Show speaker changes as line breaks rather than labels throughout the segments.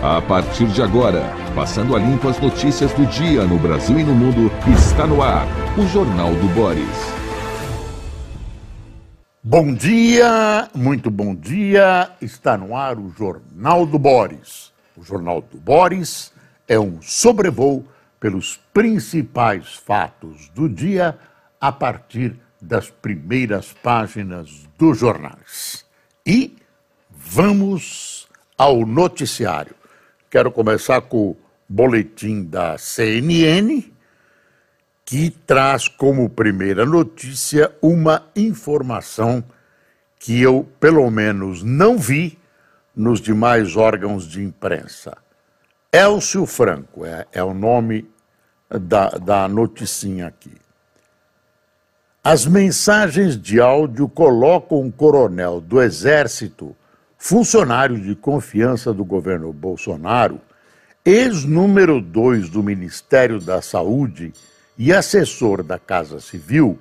A partir de agora, passando a limpo as notícias do dia no Brasil e no mundo, está no ar o Jornal do Boris.
Bom dia, muito bom dia. Está no ar o Jornal do Boris. O Jornal do Boris é um sobrevoo pelos principais fatos do dia a partir das primeiras páginas dos jornais. E vamos ao noticiário. Quero começar com o boletim da CNN, que traz como primeira notícia uma informação que eu, pelo menos, não vi nos demais órgãos de imprensa. Elcio Franco é, é o nome da, da noticinha aqui. As mensagens de áudio colocam um coronel do Exército, funcionário de confiança do governo Bolsonaro, ex-número 2 do Ministério da Saúde e assessor da Casa Civil,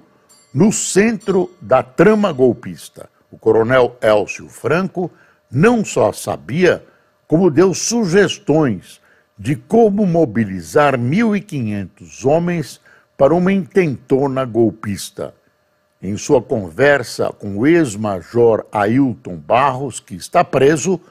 no centro da trama golpista. O coronel Elcio Franco não só sabia, como deu sugestões de como mobilizar 1.500 homens para uma intentona golpista. Em sua conversa com o ex-major Ailton Barros, que está preso,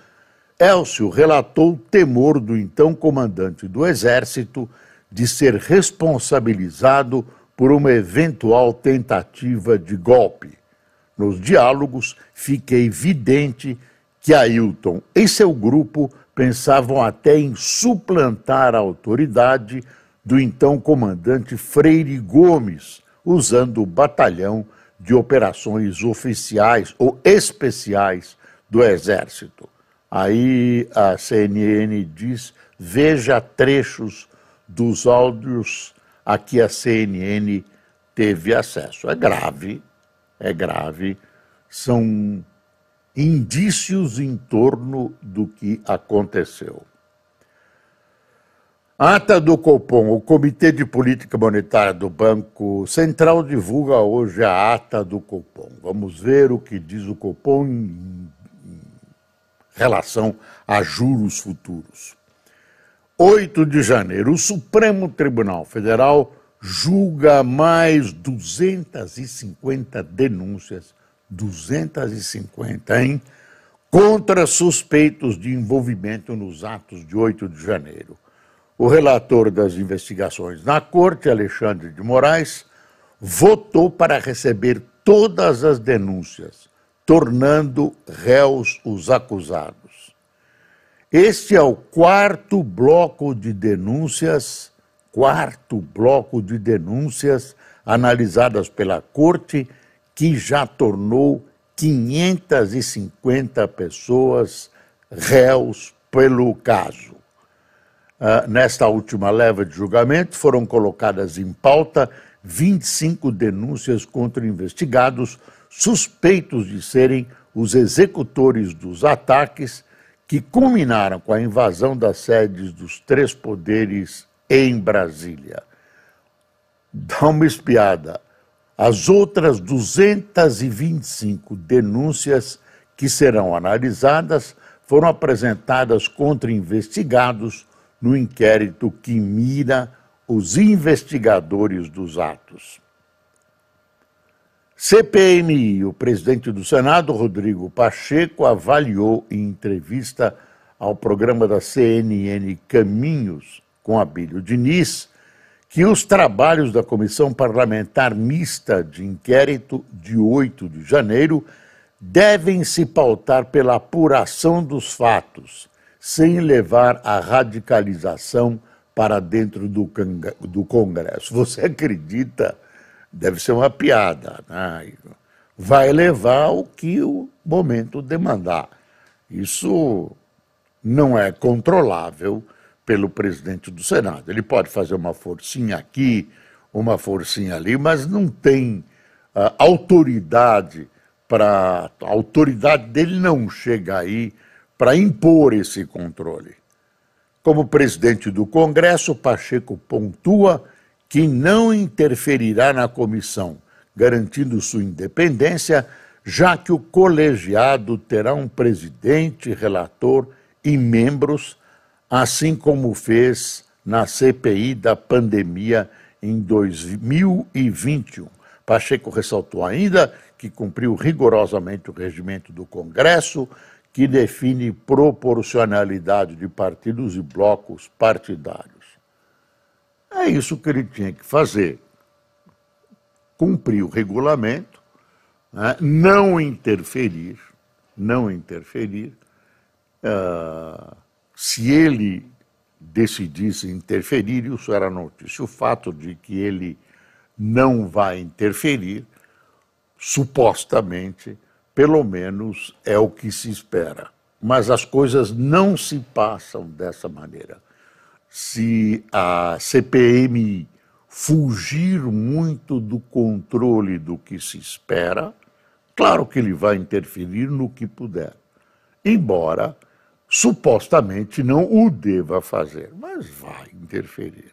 Elcio relatou o temor do então comandante do Exército de ser responsabilizado por uma eventual tentativa de golpe. Nos diálogos, fica evidente que Ailton e seu grupo pensavam até em suplantar a autoridade do então comandante Freire Gomes, usando o batalhão de operações oficiais ou especiais do Exército. Aí a CNN diz: veja trechos dos áudios a que a CNN teve acesso. É grave, é grave. São indícios em torno do que aconteceu. Ata do Copom, o Comitê de Política Monetária do Banco Central divulga hoje a ata do Copom. Vamos ver o que diz o Copom em, relação a juros futuros. 8 de janeiro, o Supremo Tribunal Federal julga mais 250 denúncias, 250, hein? Contra suspeitos de envolvimento nos atos de 8 de janeiro. O relator das investigações na corte, Alexandre de Moraes, votou para receber todas as denúncias, tornando réus os acusados. Este é o quarto bloco de denúncias, quarto bloco de denúncias analisadas pela corte que já tornou 550 pessoas réus pelo caso. Uh, nesta última leva de julgamento, foram colocadas em pauta 25 denúncias contra investigados suspeitos de serem os executores dos ataques que culminaram com a invasão das sedes dos três poderes em Brasília. Dá uma espiada. As outras 225 denúncias que serão analisadas foram apresentadas contra investigados no inquérito que mira os investigadores dos atos. CPMI, o presidente do Senado, Rodrigo Pacheco, avaliou em entrevista ao programa da CNN Caminhos com Abílio Diniz que os trabalhos da Comissão Parlamentar Mista de Inquérito de 8 de janeiro devem se pautar pela apuração dos fatos sem levar a radicalização para dentro do, do Congresso. Você acredita? Deve ser uma piada. Né? Vai levar o que o momento demandar. Isso não é controlável pelo presidente do Senado. Ele pode fazer uma forcinha aqui, uma forcinha ali, mas não tem uh, autoridade para. A autoridade dele não chega aí para impor esse controle. Como presidente do Congresso, Pacheco pontua que não interferirá na comissão, garantindo sua independência, já que o colegiado terá um presidente, relator e membros, assim como fez na CPI da pandemia em 2021. Pacheco ressaltou ainda que cumpriu rigorosamente o regimento do Congresso, que define proporcionalidade de partidos e blocos partidários. É isso que ele tinha que fazer. Cumprir o regulamento, né? não interferir, não interferir. Uh, se ele decidisse interferir, isso era notícia. O fato de que ele não vai interferir, supostamente, pelo menos é o que se espera. Mas as coisas não se passam dessa maneira. Se a CPMI fugir muito do controle do que se espera, claro que ele vai interferir no que puder. Embora supostamente não o deva fazer, mas vai interferir.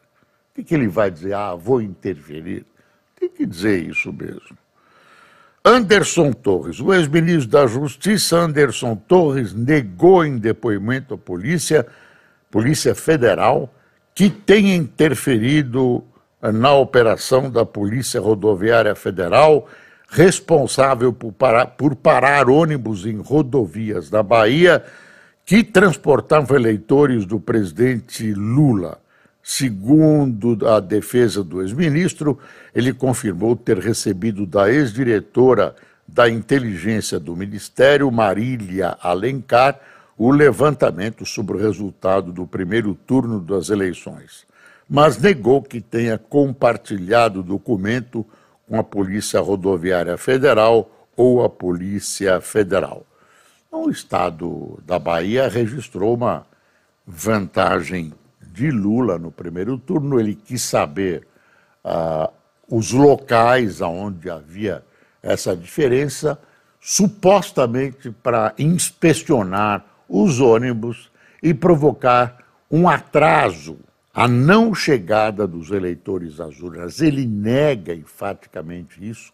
O que, ele vai dizer? Ah, vou interferir. Tem que dizer isso mesmo. Anderson Torres, o ex-ministro da Justiça Anderson Torres negou em depoimento à polícia, Polícia Federal, que tenha interferido na operação da Polícia Rodoviária Federal, responsável por parar, por parar ônibus em rodovias da Bahia que transportavam eleitores do presidente Lula. Segundo a defesa do ex-ministro, ele confirmou ter recebido da ex-diretora da inteligência do Ministério, Marília Alencar, o levantamento sobre o resultado do primeiro turno das eleições, mas negou que tenha compartilhado o documento com a Polícia Rodoviária Federal ou a Polícia Federal. O estado da Bahia registrou uma vantagem de Lula no primeiro turno. Ele quis saber uh, os locais onde havia essa diferença, supostamente para inspecionar os ônibus e provocar um atraso, a não chegada dos eleitores às urnas. Ele nega enfaticamente isso,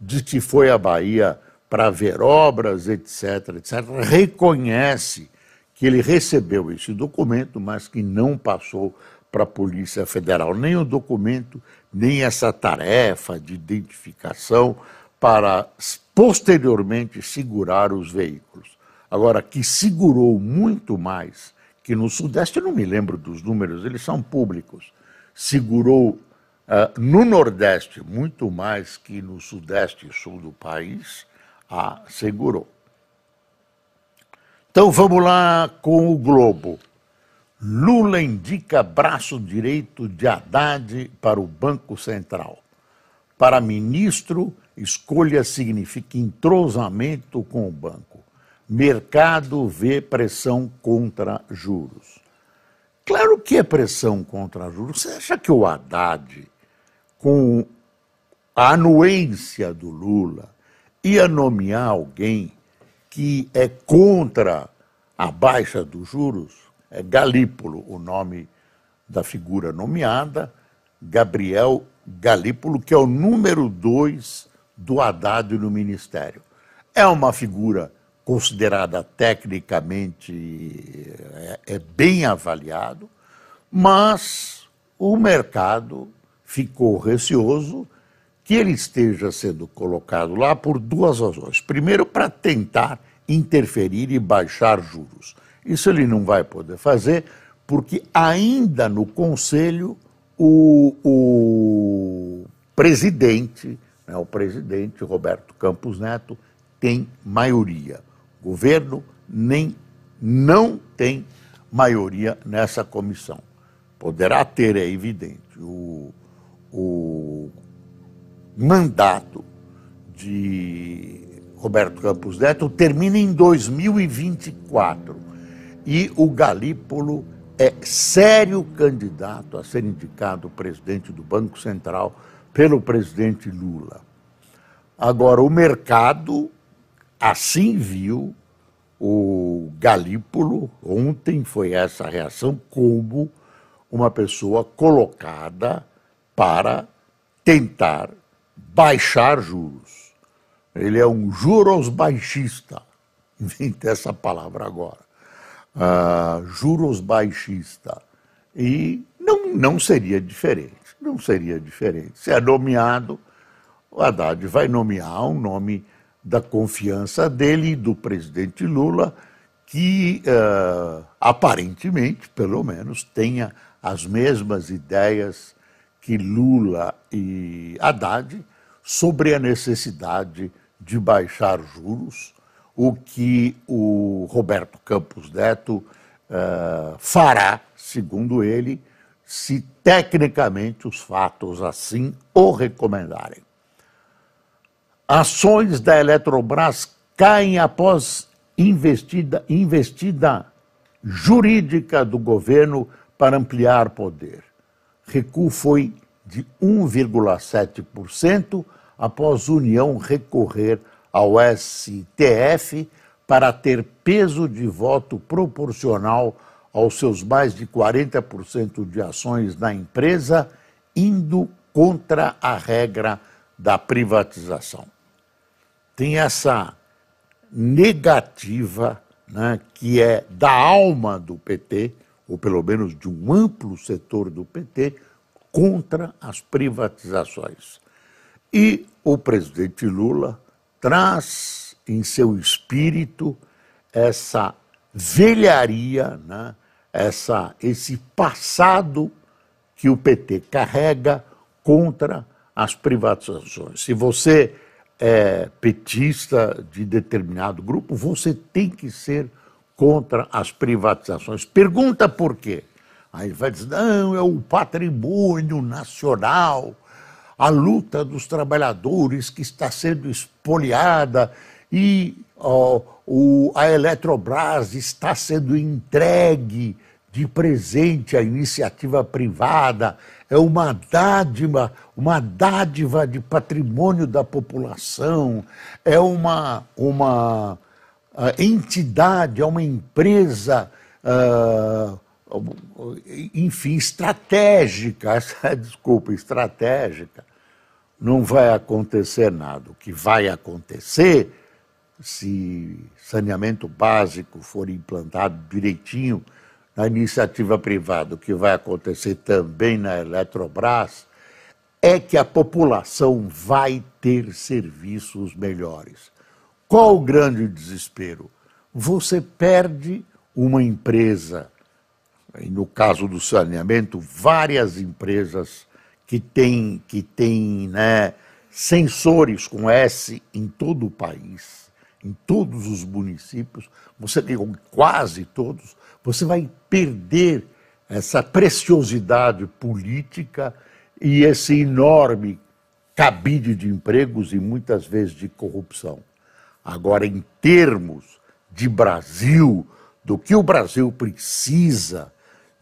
de que foi à Bahia para ver obras, etc., etc., reconhece que ele recebeu esse documento, mas que não passou para a Polícia Federal, nem o documento, nem essa tarefa de identificação para posteriormente segurar os veículos. Agora, que segurou muito mais que no Sudeste, eu não me lembro dos números, eles são públicos, segurou uh, no Nordeste muito mais que no Sudeste e Sul do país, assegurou. Então vamos lá com o Globo. Lula indica braço direito de Haddad para o Banco Central. Para ministro, escolha significa entrosamento com o banco. Mercado vê pressão contra juros. Claro que é pressão contra juros. Você acha que o Haddad, com a anuência do Lula, ia nomear alguém que é contra a baixa dos juros, é Galípolo o nome da figura nomeada, Gabriel Galípolo, que é o número dois do Haddad no Ministério. É uma figura considerada tecnicamente é, é bem avaliado, mas o mercado ficou receoso que ele esteja sendo colocado lá por duas razões. Primeiro, para tentar interferir e baixar juros. Isso ele não vai poder fazer, porque ainda no Conselho o, o presidente, né, o presidente Roberto Campos Neto, tem maioria. O governo nem não tem maioria nessa comissão. Poderá ter, é evidente. O, o mandato de Roberto Campos Neto termina em 2024 e o Galípolo é sério candidato a ser indicado presidente do Banco Central pelo presidente Lula. Agora, o mercado assim viu o Galípolo, ontem foi essa reação, como uma pessoa colocada para tentar baixar juros. Ele é um juros baixista. Inventei essa palavra agora. uh, juros baixista. E não, não seria diferente, não seria diferente. Se é nomeado, o Haddad vai nomear um nome da confiança dele do presidente Lula, que uh, aparentemente, pelo menos, tenha as mesmas ideias que Lula e Haddad sobre a necessidade de baixar juros, o que o Roberto Campos Neto uh, fará, segundo ele, se tecnicamente os fatos assim o recomendarem. Ações da Eletrobras caem após investida, investida jurídica do governo para ampliar poder. Recuo foi de 1,7% após União recorrer ao STF para ter peso de voto proporcional aos seus mais de 40% de ações na empresa, indo contra a regra da privatização. Tem essa negativa né, que é da alma do PT, ou pelo menos de um amplo setor do PT, contra as privatizações. E o presidente Lula traz em seu espírito essa velharia, né? essa, esse passado que o PT carrega contra as privatizações. Se você é petista de determinado grupo, você tem que ser contra as privatizações. Pergunta por quê? Aí vai dizer, não, é o patrimônio nacional, a luta dos trabalhadores que está sendo espoliada e ó, o, a Eletrobras está sendo entregue de presente à iniciativa privada, é uma dádiva, uma dádiva de patrimônio da população, é uma, uma uh, entidade, é uma empresa, uh, enfim, estratégica, desculpa, estratégica. Não vai acontecer nada. O que vai acontecer, se saneamento básico for implantado direitinho, na iniciativa privada, o que vai acontecer também na Eletrobras, é que a população vai ter serviços melhores. Qual o grande desespero? Você perde uma empresa, e no caso do saneamento, várias empresas que têm, que têm né, sensores com S em todo o país, em todos os municípios, você tem quase todos, você vai perder essa preciosidade política e esse enorme cabide de empregos e muitas vezes de corrupção. Agora, em termos de Brasil, do que o Brasil precisa,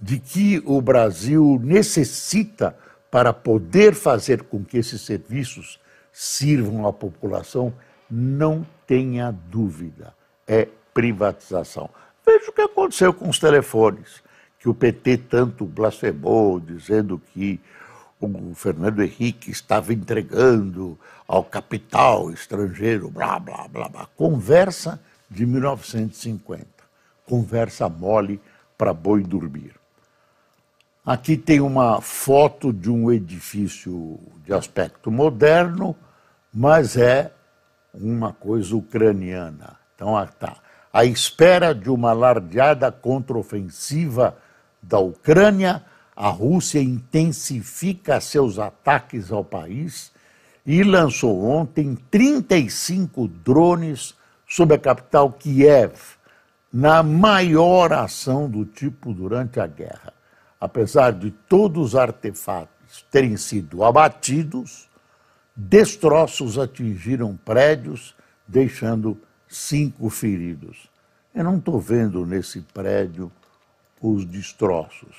de que o Brasil necessita para poder fazer com que esses serviços sirvam à população, não tenha dúvida, é privatização. Veja o que aconteceu com os telefones, que o PT tanto blasfemou, dizendo que o Fernando Henrique estava entregando ao capital estrangeiro, blá, blá, blá, blá. Conversa de 1950. Conversa mole para boi dormir. Aqui tem uma foto de um edifício de aspecto moderno, mas é uma coisa ucraniana. Então, está à espera de uma alardeada contraofensiva da Ucrânia, a Rússia intensifica seus ataques ao país e lançou ontem 35 drones sobre a capital Kiev, na maior ação do tipo durante a guerra. Apesar de todos os artefatos terem sido abatidos, destroços atingiram prédios, deixando cinco feridos. Eu não estou vendo nesse prédio os destroços.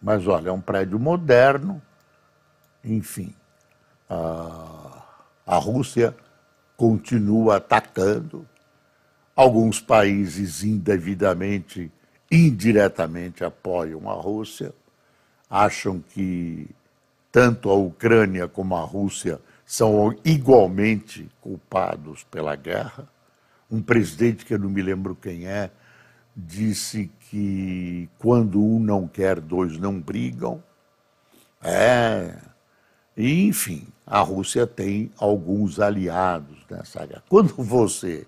Mas olha, é um prédio moderno, enfim. A, a Rússia continua atacando. Alguns países indevidamente, indiretamente apoiam a Rússia, acham que tanto a Ucrânia como a Rússia são igualmente culpados pela guerra. Um presidente que eu não me lembro quem é, disse que quando um não quer, dois não brigam. É. E, enfim, a Rússia tem alguns aliados nessa guerra. Quando você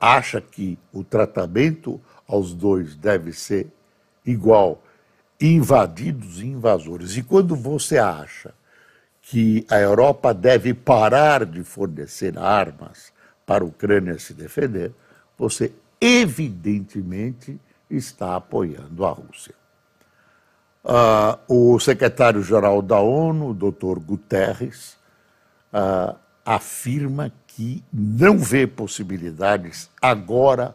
acha que o tratamento aos dois deve ser igual, invadidos e invasores, e quando você acha que a Europa deve parar de fornecer armas para a Ucrânia se defender, você evidentemente está apoiando a Rússia. Uh, o secretário-geral da ONU, Dr. Guterres, uh, afirma que não vê possibilidades agora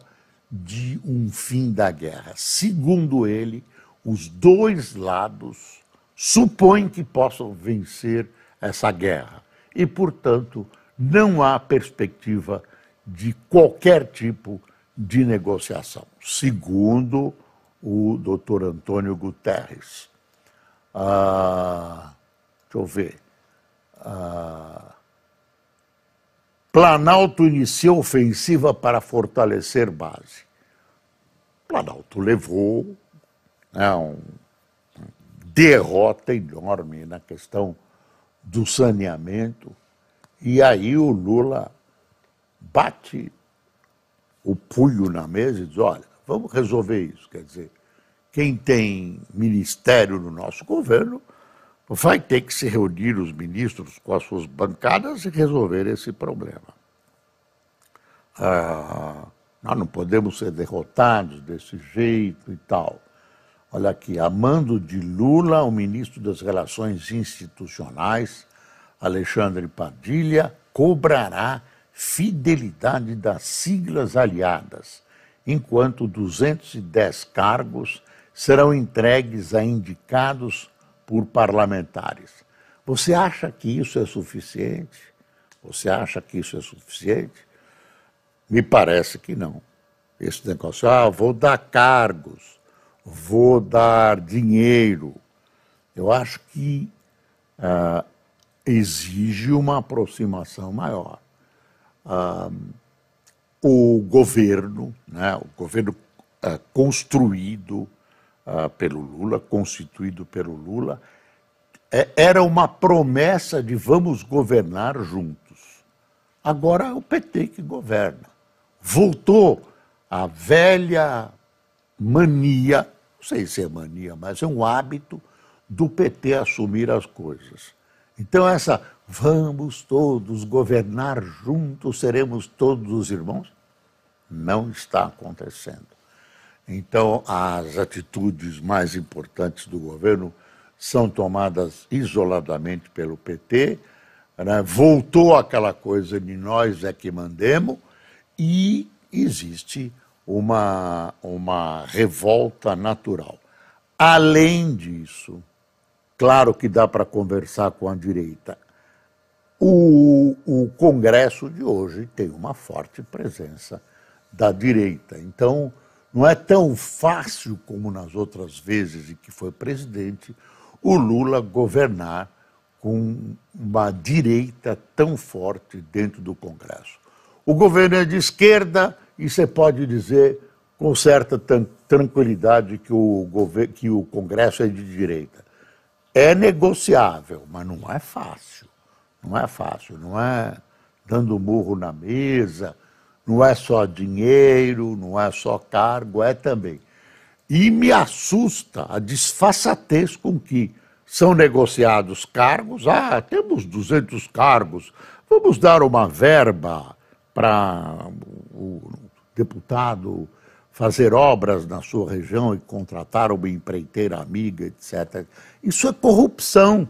de um fim da guerra. Segundo ele, os dois lados supõem que possam vencer essa guerra e, portanto, não há perspectiva de qualquer tipo de negociação, segundo o doutor Antônio Guterres. Ah, deixa eu ver. Ah, Planalto iniciou ofensiva para fortalecer base. Planalto levou né, uma derrota enorme na questão do saneamento, e aí o Lula bate o punho na mesa e diz: olha, vamos resolver isso. Quer dizer, quem tem ministério no nosso governo vai ter que se reunir os ministros com as suas bancadas e resolver esse problema. Ah, nós não podemos ser derrotados desse jeito e tal. Olha aqui, a mando de Lula, o ministro das Relações Institucionais, Alexandre Padilha, cobrará fidelidade das siglas aliadas, enquanto 210 cargos serão entregues a indicados por parlamentares. Você acha que isso é suficiente? Você acha que isso é suficiente? Me parece que não. Esse negócio, ah, vou dar cargos, vou dar dinheiro. Eu acho que ah, exige uma aproximação maior o governo, né, o governo uh, construído uh, pelo Lula, constituído pelo Lula, é, era uma promessa de vamos governar juntos. Agora é o PT que governa. Voltou a velha mania, não sei se é mania, mas é um hábito do PT assumir as coisas. Então, essa vamos todos governar juntos, seremos todos os irmãos, não está acontecendo. Então, as atitudes mais importantes do governo são tomadas isoladamente pelo PT, né? voltou aquela coisa de nós é que mandemos, e existe uma, uma revolta natural. Além disso, Claro que dá para conversar com a direita. O, o Congresso de hoje tem uma forte presença da direita. Então, não é tão fácil como nas outras vezes em que foi presidente o Lula governar com uma direita tão forte dentro do Congresso. O governo é de esquerda e você pode dizer com certa tranquilidade que o, que o Congresso é de direita. É negociável, mas não é fácil. Não é fácil, não é dando murro na mesa, não é só dinheiro, não é só cargo, é também. E me assusta a disfarçatez com que são negociados cargos. Ah, temos 200 cargos, vamos dar uma verba para o deputado fazer obras na sua região e contratar uma empreiteira amiga, etc. Isso é corrupção,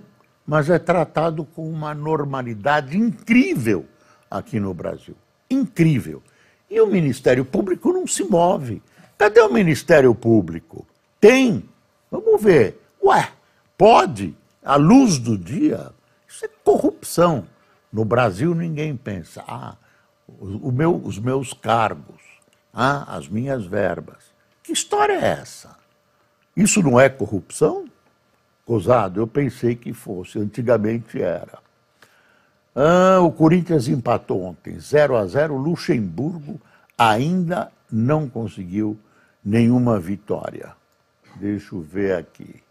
mas é tratado com uma normalidade incrível aqui no Brasil. Incrível. E o Ministério Público não se move. Cadê o Ministério Público? Tem. Vamos ver. Ué, pode? À luz do dia? Isso é corrupção. No Brasil ninguém pensa, ah, meu, os meus cargos, ah, as minhas verbas. Que história é essa? Isso não é corrupção? Cosado, eu pensei que fosse, antigamente era. Ah, o Corinthians empatou ontem, 0 a 0 Luxemburgo ainda não conseguiu nenhuma vitória. Deixa eu ver aqui.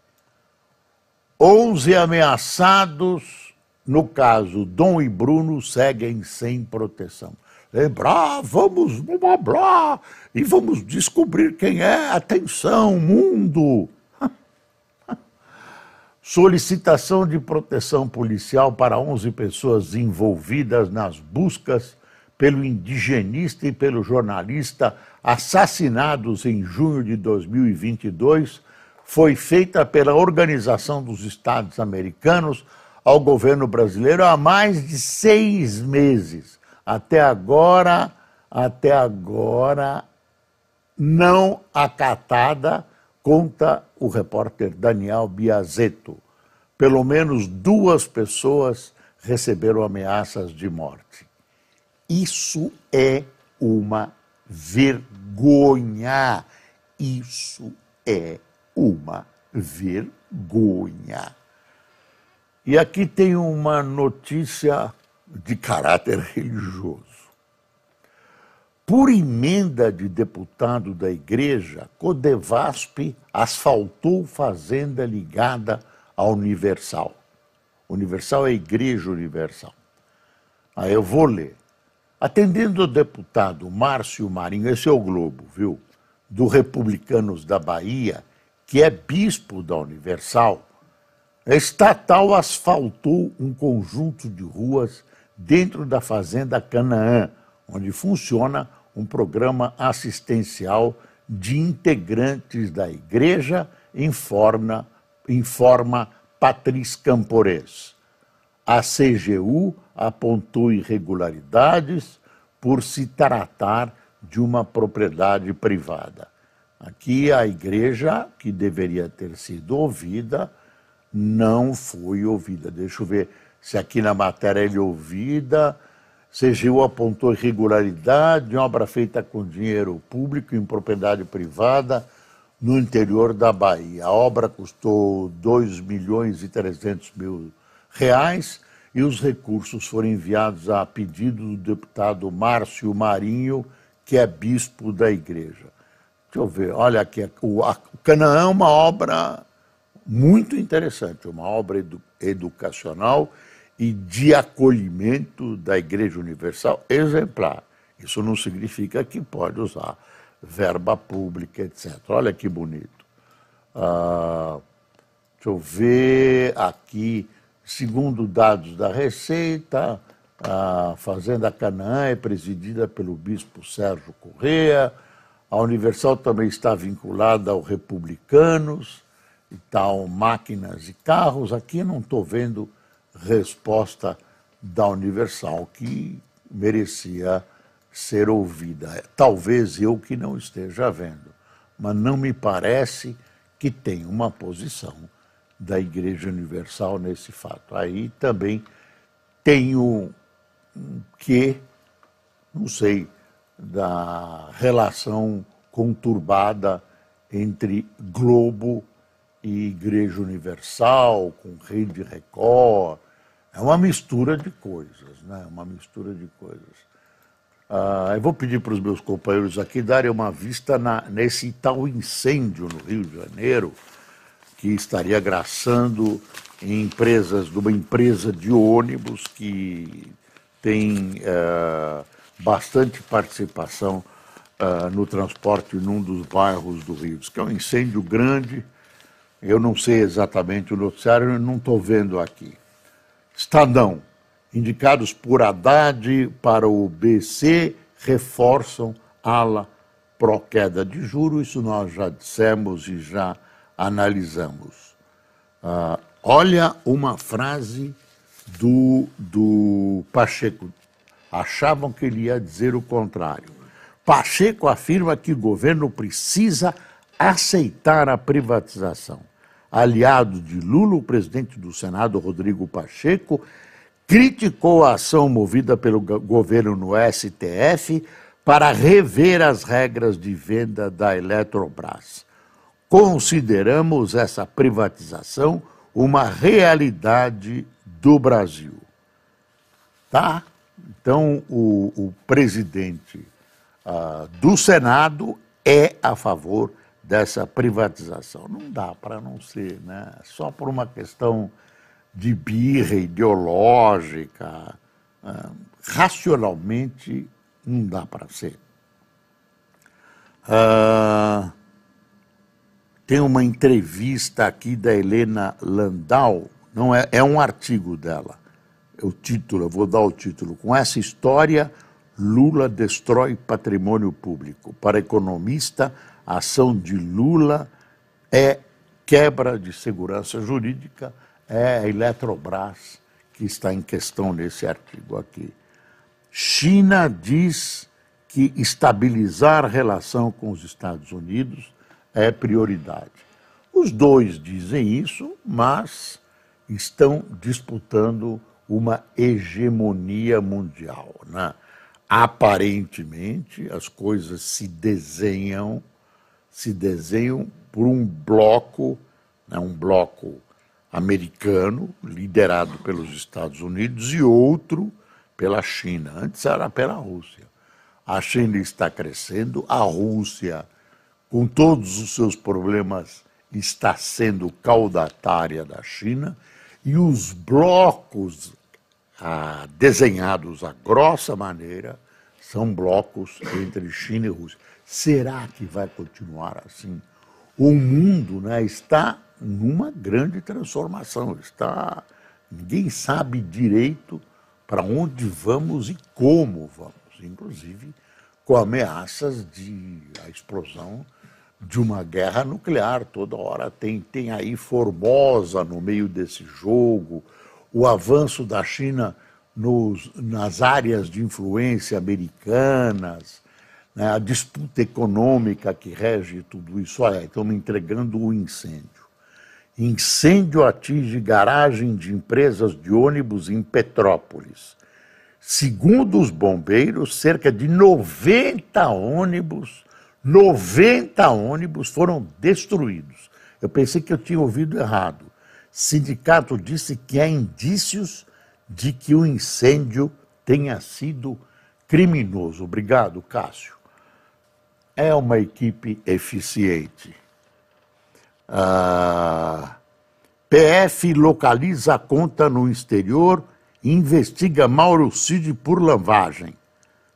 11 ameaçados, no caso Dom e Bruno, seguem sem proteção. Lembrar, vamos, blá, blá, e vamos descobrir quem é. Atenção, mundo! Solicitação de proteção policial para 11 pessoas envolvidas nas buscas pelo indigenista e pelo jornalista assassinados em junho de 2022 foi feita pela Organização dos Estados Americanos ao governo brasileiro há mais de seis meses. Até agora, até agora, não acatada, conta o repórter Daniel Biazetto. Pelo menos duas pessoas receberam ameaças de morte. Isso é uma vergonha. Isso é uma vergonha. E aqui tem uma notícia de caráter religioso. Por emenda de deputado da igreja, Codevasp asfaltou fazenda ligada à Universal. Universal é a Igreja Universal. Aí eu vou ler. Atendendo o deputado Márcio Marinho, esse é o Globo, viu? Do Republicanos da Bahia, que é bispo da Universal, a estatal asfaltou um conjunto de ruas dentro da Fazenda Canaã, onde funciona um programa assistencial de integrantes da igreja em forma, em forma Patriz Campores. A CGU apontou irregularidades por se tratar de uma propriedade privada. Aqui a igreja, que deveria ter sido ouvida, não foi ouvida. Deixa eu ver se aqui na matéria ele é ouvida. CGU apontou irregularidade de obra feita com dinheiro público em propriedade privada no interior da Bahia. A obra custou 2 milhões e 300 mil reais e os recursos foram enviados a pedido do deputado Márcio Marinho, que é bispo da igreja. Deixa eu ver, olha aqui, o, Canaã é uma obra muito interessante, uma obra edu, educacional e de acolhimento da Igreja Universal exemplar. Isso não significa que pode usar verba pública, etc. Olha que bonito. Ah, deixa eu ver aqui, segundo dados da Receita, a Fazenda Canaã é presidida pelo bispo Sérgio Correa, a Universal também está vinculada ao Republicanos e tal, máquinas e carros. Aqui não estou vendo resposta da Universal que merecia ser ouvida. Talvez eu que não esteja vendo, mas não me parece que tem uma posição da Igreja Universal nesse fato. Aí também tenho que, não sei, da relação conturbada entre Globo e Igreja Universal, com Rede Record. É uma mistura de coisas, né? Uma mistura de coisas. Ah, eu vou pedir para os meus companheiros aqui darem uma vista na, nesse tal incêndio no Rio de Janeiro, que estaria graçando em empresas, de uma empresa de ônibus que tem uh, bastante participação uh, no transporte num dos bairros do Rio. Diz que é um incêndio grande, eu não sei exatamente o noticiário, não estou vendo aqui. Estadão, indicados por Haddad para o BC, reforçam ala pró-queda de juros, isso nós já dissemos e já analisamos. Uh, olha uma frase do, do Pacheco achavam que ele ia dizer o contrário. Pacheco afirma que o governo precisa aceitar a privatização. Aliado de Lula, o presidente do Senado, Rodrigo Pacheco, criticou a ação movida pelo governo no STF para rever as regras de venda da Eletrobras. Consideramos essa privatização uma realidade do Brasil. Tá? Então, o, o presidente uh, do Senado é a favor dessa privatização. Não dá para não ser, né? Só por uma questão de birra ideológica, ah, racionalmente não dá para ser. Ah, tem uma entrevista aqui da Helena Landau, não é, é um artigo dela. O título, eu vou dar o título. Com essa história, Lula destrói patrimônio público. Para economista, a ação de Lula é quebra de segurança jurídica, é a Eletrobras que está em questão nesse artigo aqui. China diz que estabilizar a relação com os Estados Unidos é prioridade. Os dois dizem isso, mas estão disputando uma hegemonia mundial. Né? Aparentemente, as coisas se desenham, se desenham por um bloco, né, um bloco americano, liderado pelos Estados Unidos, e outro pela China. Antes era pela Rússia. A China está crescendo, a Rússia, com todos os seus problemas, está sendo caudatária da China, e os blocos ah, desenhados a grossa maneira são blocos entre China e Rússia. Será que vai continuar assim? O mundo né, está numa grande transformação. Está, ninguém sabe direito para onde vamos e como vamos, inclusive com ameaças de a explosão de uma guerra nuclear. Toda hora tem, tem aí Formosa no meio desse jogo, o avanço da China nos, nas áreas de influência americanas, né, a disputa econômica que rege tudo isso. Olha, estamos entregando o incêndio. Incêndio atinge garagem de empresas de ônibus em Petrópolis. Segundo os bombeiros, cerca de 90 ônibus, 90 ônibus foram destruídos. Eu pensei que eu tinha ouvido errado. Sindicato disse que há indícios de que o incêndio tenha sido criminoso. Obrigado, Cássio. É uma equipe eficiente. Ah, PF localiza a conta no exterior e investiga Mauro Cid por lavagem.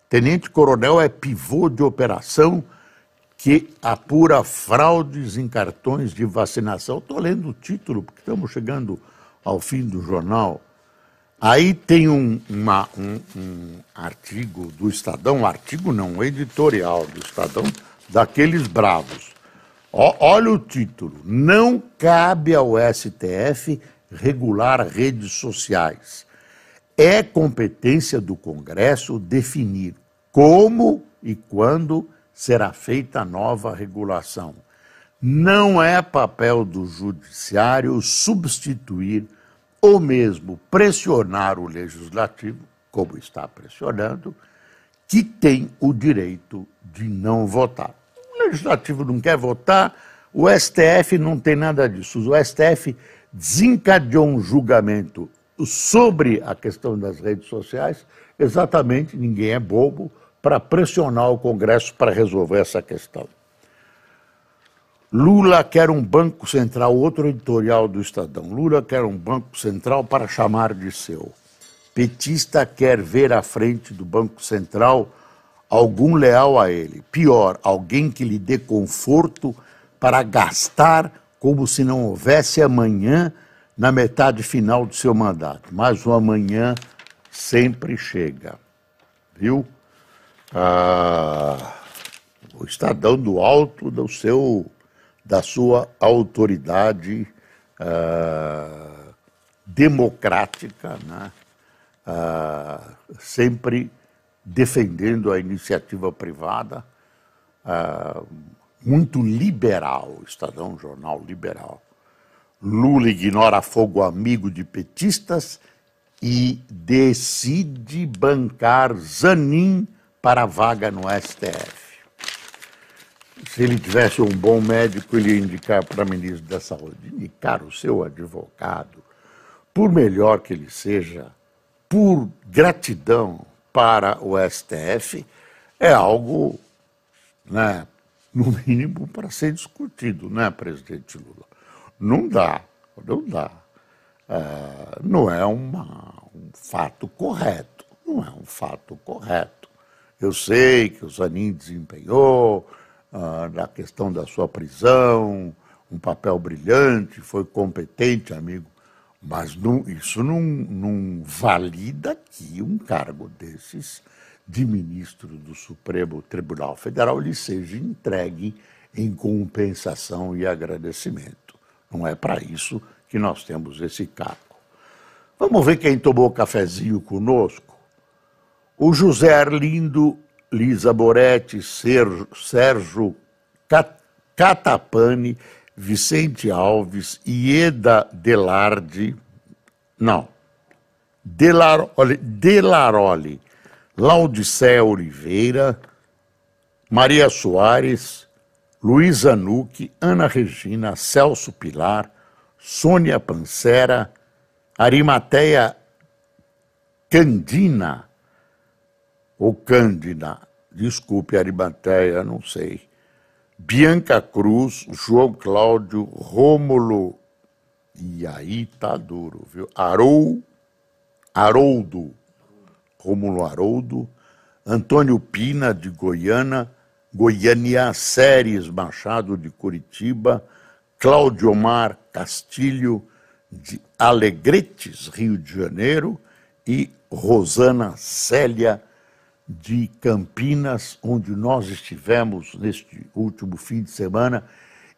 Tenente Coronel é pivô de operação que apura fraudes em cartões de vacinação. Estou lendo o título, porque estamos chegando ao fim do jornal. Aí tem um, uma, um, um artigo do Estadão, artigo não, um editorial do Estadão, daqueles bravos. Ó, olha o título: Não cabe ao STF regular redes sociais. É competência do Congresso definir como e quando será feita a nova regulação. Não é papel do Judiciário substituir ou mesmo pressionar o Legislativo, como está pressionando, que tem o direito de não votar. O Legislativo não quer votar, o STF não tem nada disso. O STF desencadeou um julgamento sobre a questão das redes sociais, exatamente, ninguém é bobo, para pressionar o Congresso para resolver essa questão. Lula quer um Banco Central, outro editorial do Estadão. Lula quer um Banco Central para chamar de seu. Petista quer ver à frente do Banco Central algum leal a ele. Pior, alguém que lhe dê conforto para gastar como se não houvesse amanhã na metade final do seu mandato. Mas o amanhã sempre chega. Viu? ah, o Estadão do alto do seu, da sua autoridade ah, democrática, né? ah, sempre defendendo a iniciativa privada, ah, muito liberal, Estadão jornal liberal. Lula ignora fogo amigo de petistas e decide bancar Zanin para a vaga no STF. Se ele tivesse um bom médico, ele ia indicar para ministro da Saúde, indicar o seu advogado, por melhor que ele seja, por gratidão para o STF, é algo né, no mínimo, para ser discutido, né, presidente Lula? Não dá, não dá. É, não é uma, um fato correto, não é um fato correto. Eu sei que o Zanin desempenhou, ah, na questão da sua prisão, um papel brilhante, foi competente, amigo, mas não, isso não, não valida que um cargo desses de ministro do Supremo Tribunal Federal lhe seja entregue em compensação e agradecimento. Não é para isso que nós temos esse cargo. Vamos ver quem tomou cafezinho conosco? O José Arlindo, Lisa Boretti, Sérgio Catapani, Vicente Alves, Ieda Delardi, não, Delaroli, Delaroli Laudicéia Oliveira, Maria Soares, Luísa Nuque, Ana Regina, Celso Pilar, Sônia Pancera, Arimateia Candina, ou Cândida, desculpe, Arimateia, não sei. Bianca Cruz, João Cláudio, Rômulo, e aí tá duro, viu? Arou, Haroldo, Rômulo Haroldo, Antônio Pina, de Goiânia, Goiânia, Séries Machado, de Curitiba, Cláudio Omar Castilho, de Alegretes, Rio de Janeiro, e Rosana Célia, de Campinas, onde nós estivemos neste último fim de semana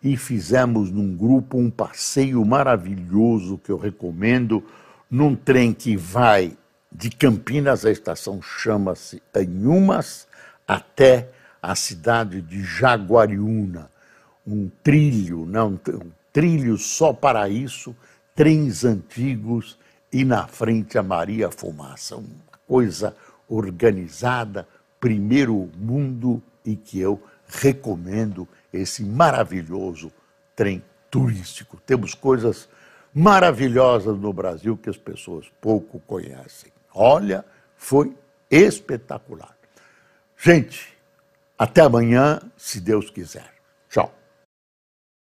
e fizemos num grupo um passeio maravilhoso que eu recomendo, num trem que vai de Campinas, a estação chama-se Anhumas, até a cidade de Jaguariúna. Um trilho, não, um trilho só para isso, trens antigos e na frente a Maria Fumaça. Uma coisa organizada, primeiro mundo e que eu recomendo esse maravilhoso trem turístico. Temos coisas maravilhosas no Brasil que as pessoas pouco conhecem. Olha, foi espetacular. Gente, até amanhã, se Deus quiser.